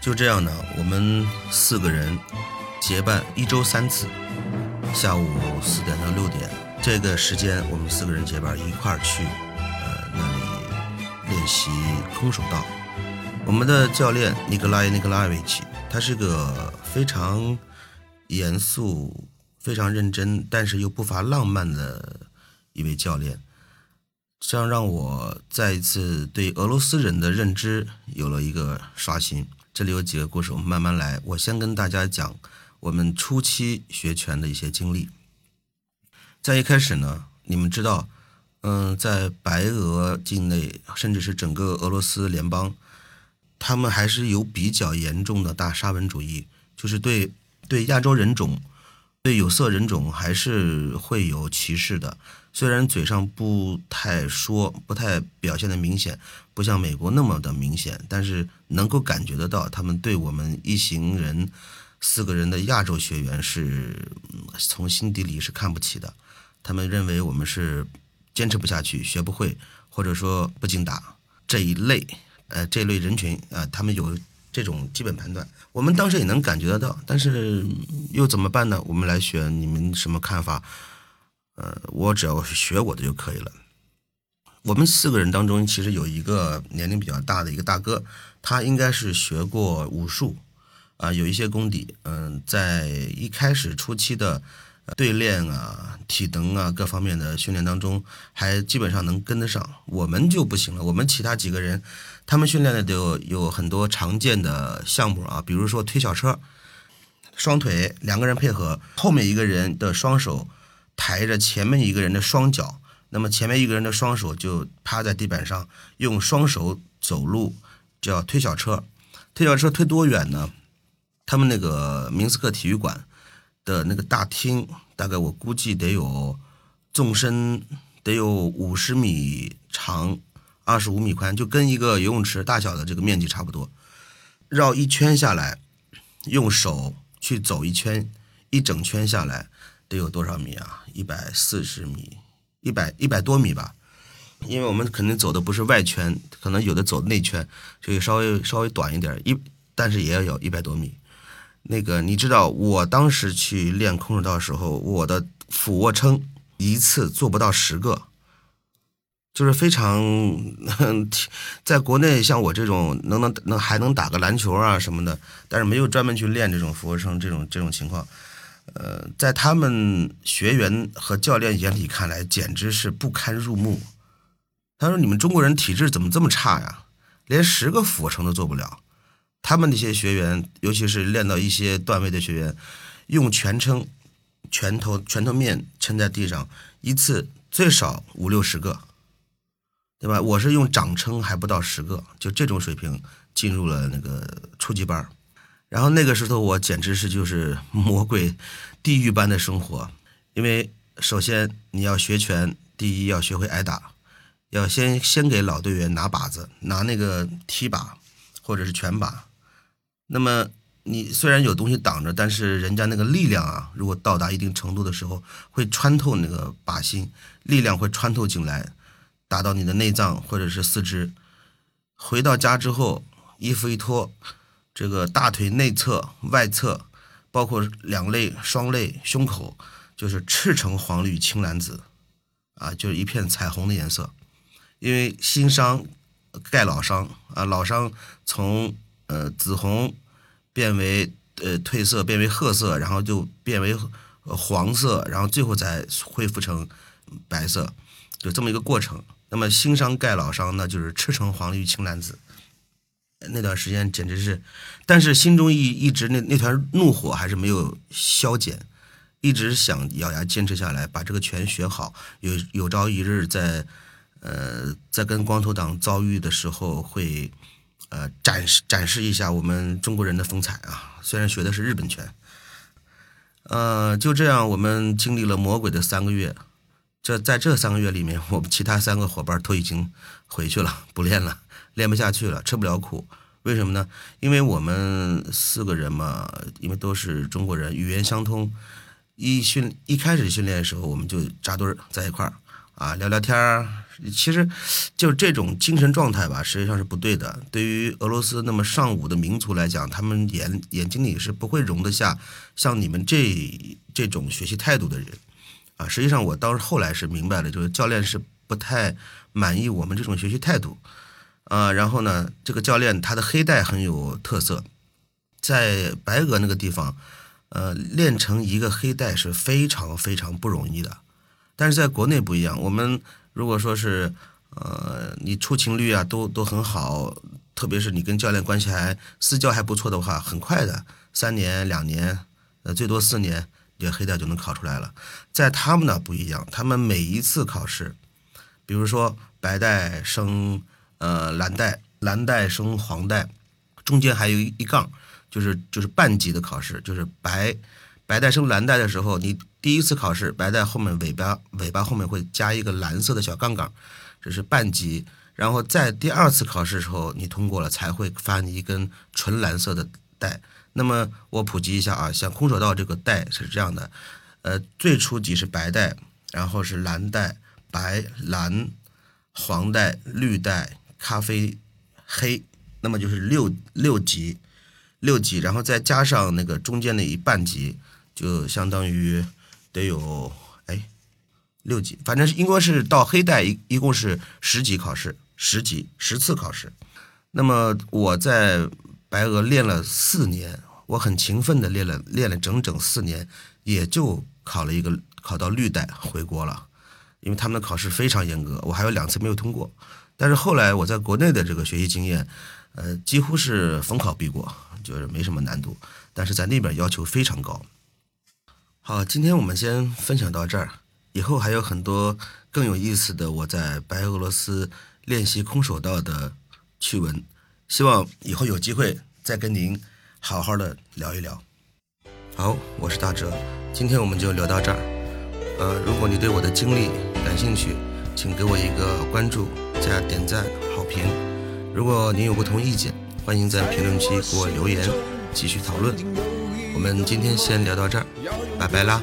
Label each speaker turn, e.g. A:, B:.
A: 就这样呢，我们四个人结伴一周三次，下午四点到六点这个时间，我们四个人结伴一块儿去，呃，那里练习空手道。我们的教练尼格拉耶尼格拉维奇，他是个非常严肃、非常认真，但是又不乏浪漫的一位教练。这样让我再一次对俄罗斯人的认知有了一个刷新。这里有几个故事，我们慢慢来。我先跟大家讲我们初期学拳的一些经历。在一开始呢，你们知道，嗯，在白俄境内，甚至是整个俄罗斯联邦，他们还是有比较严重的大沙文主义，就是对对亚洲人种、对有色人种还是会有歧视的。虽然嘴上不太说，不太表现的明显，不像美国那么的明显，但是能够感觉得到，他们对我们一行人四个人的亚洲学员是从心底里是看不起的。他们认为我们是坚持不下去，学不会，或者说不经打这一类，呃，这类人群啊，他们有这种基本判断。我们当时也能感觉得到，但是又怎么办呢？我们来选，你们什么看法？呃，我只要学我的就可以了。我们四个人当中，其实有一个年龄比较大的一个大哥，他应该是学过武术，啊，有一些功底。嗯，在一开始初期的对练啊、体能啊各方面的训练当中，还基本上能跟得上。我们就不行了。我们其他几个人，他们训练的都有有很多常见的项目啊，比如说推小车，双腿两个人配合，后面一个人的双手。抬着前面一个人的双脚，那么前面一个人的双手就趴在地板上，用双手走路，叫推小车。推小车推多远呢？他们那个明斯克体育馆的那个大厅，大概我估计得有纵深得有五十米长，二十五米宽，就跟一个游泳池大小的这个面积差不多。绕一圈下来，用手去走一圈，一整圈下来。得有多少米啊？一百四十米，一百一百多米吧。因为我们肯定走的不是外圈，可能有的走内圈，所以稍微稍微短一点。一但是也要有一百多米。那个你知道，我当时去练空手道的时候，我的俯卧撑一次做不到十个，就是非常 在国内像我这种能能能还能打个篮球啊什么的，但是没有专门去练这种俯卧撑这种这种情况。呃，在他们学员和教练眼里看来，简直是不堪入目。他说：“你们中国人体质怎么这么差呀？连十个俯卧撑都做不了。”他们那些学员，尤其是练到一些段位的学员，用全撑，拳头拳头面撑在地上，一次最少五六十个，对吧？我是用掌撑，还不到十个，就这种水平进入了那个初级班。然后那个时候我简直是就是 魔鬼，地狱般的生活，因为首先你要学拳，第一要学会挨打，要先先给老队员拿靶子，拿那个踢靶或者是拳靶。那么你虽然有东西挡着，但是人家那个力量啊，如果到达一定程度的时候，会穿透那个靶心，力量会穿透进来，打到你的内脏或者是四肢。回到家之后，衣服一脱。这个大腿内侧、外侧，包括两肋、双肋、胸口，就是赤橙黄绿青蓝紫，啊，就是一片彩虹的颜色。因为新伤盖老伤啊，老伤从呃紫红变为呃褪色，变为褐色，然后就变为黄色，然后最后再恢复成白色，就这么一个过程。那么新伤盖老伤，呢就是赤橙黄绿青蓝紫。那段时间简直是，但是心中一一直那那团怒火还是没有消减，一直想咬牙坚持下来，把这个拳学好。有有朝一日在，呃，在跟光头党遭遇的时候，会，呃，展示展示一下我们中国人的风采啊！虽然学的是日本拳，呃，就这样，我们经历了魔鬼的三个月。这在这三个月里面，我们其他三个伙伴都已经回去了，不练了。练不下去了，吃不了苦，为什么呢？因为我们四个人嘛，因为都是中国人，语言相通。一训一开始训练的时候，我们就扎堆儿在一块儿啊，聊聊天儿。其实，就这种精神状态吧，实际上是不对的。对于俄罗斯那么尚武的民族来讲，他们眼眼睛里是不会容得下像你们这这种学习态度的人。啊，实际上我当时后来是明白了，就是教练是不太满意我们这种学习态度。啊，然后呢，这个教练他的黑带很有特色，在白俄那个地方，呃，练成一个黑带是非常非常不容易的。但是在国内不一样，我们。如果说是，呃，你出勤率啊都都很好，特别是你跟教练关系还私交还不错的话，很快的，三年两年，呃，最多四年，你黑带就能考出来了。在他们那不一样，他们每一次考试，比如说白带升呃蓝带，蓝带升黄带，中间还有一杠，就是就是半级的考试，就是白白带升蓝带的时候，你。第一次考试，白带后面尾巴尾巴后面会加一个蓝色的小杠杠，这是半级。然后在第二次考试的时候，你通过了才会发你一根纯蓝色的带。那么我普及一下啊，像空手道这个带是这样的，呃，最初级是白带，然后是蓝带、白蓝、黄带、绿带、咖啡、黑，那么就是六六级，六级，然后再加上那个中间的一半级，就相当于。得有哎六级，反正是应该是到黑带一一共是十级考试，十级十次考试。那么我在白俄练了四年，我很勤奋的练了练了整整四年，也就考了一个考到绿带回国了。因为他们的考试非常严格，我还有两次没有通过。但是后来我在国内的这个学习经验，呃，几乎是逢考必过，就是没什么难度。但是在那边要求非常高。好，今天我们先分享到这儿，以后还有很多更有意思的我在白俄罗斯练习空手道的趣闻，希望以后有机会再跟您好好的聊一聊。好，我是大哲，今天我们就聊到这儿。呃，如果你对我的经历感兴趣，请给我一个关注加点赞好评。如果您有不同意见，欢迎在评论区给我留言，继续讨论。我们今天先聊到这儿，拜拜啦。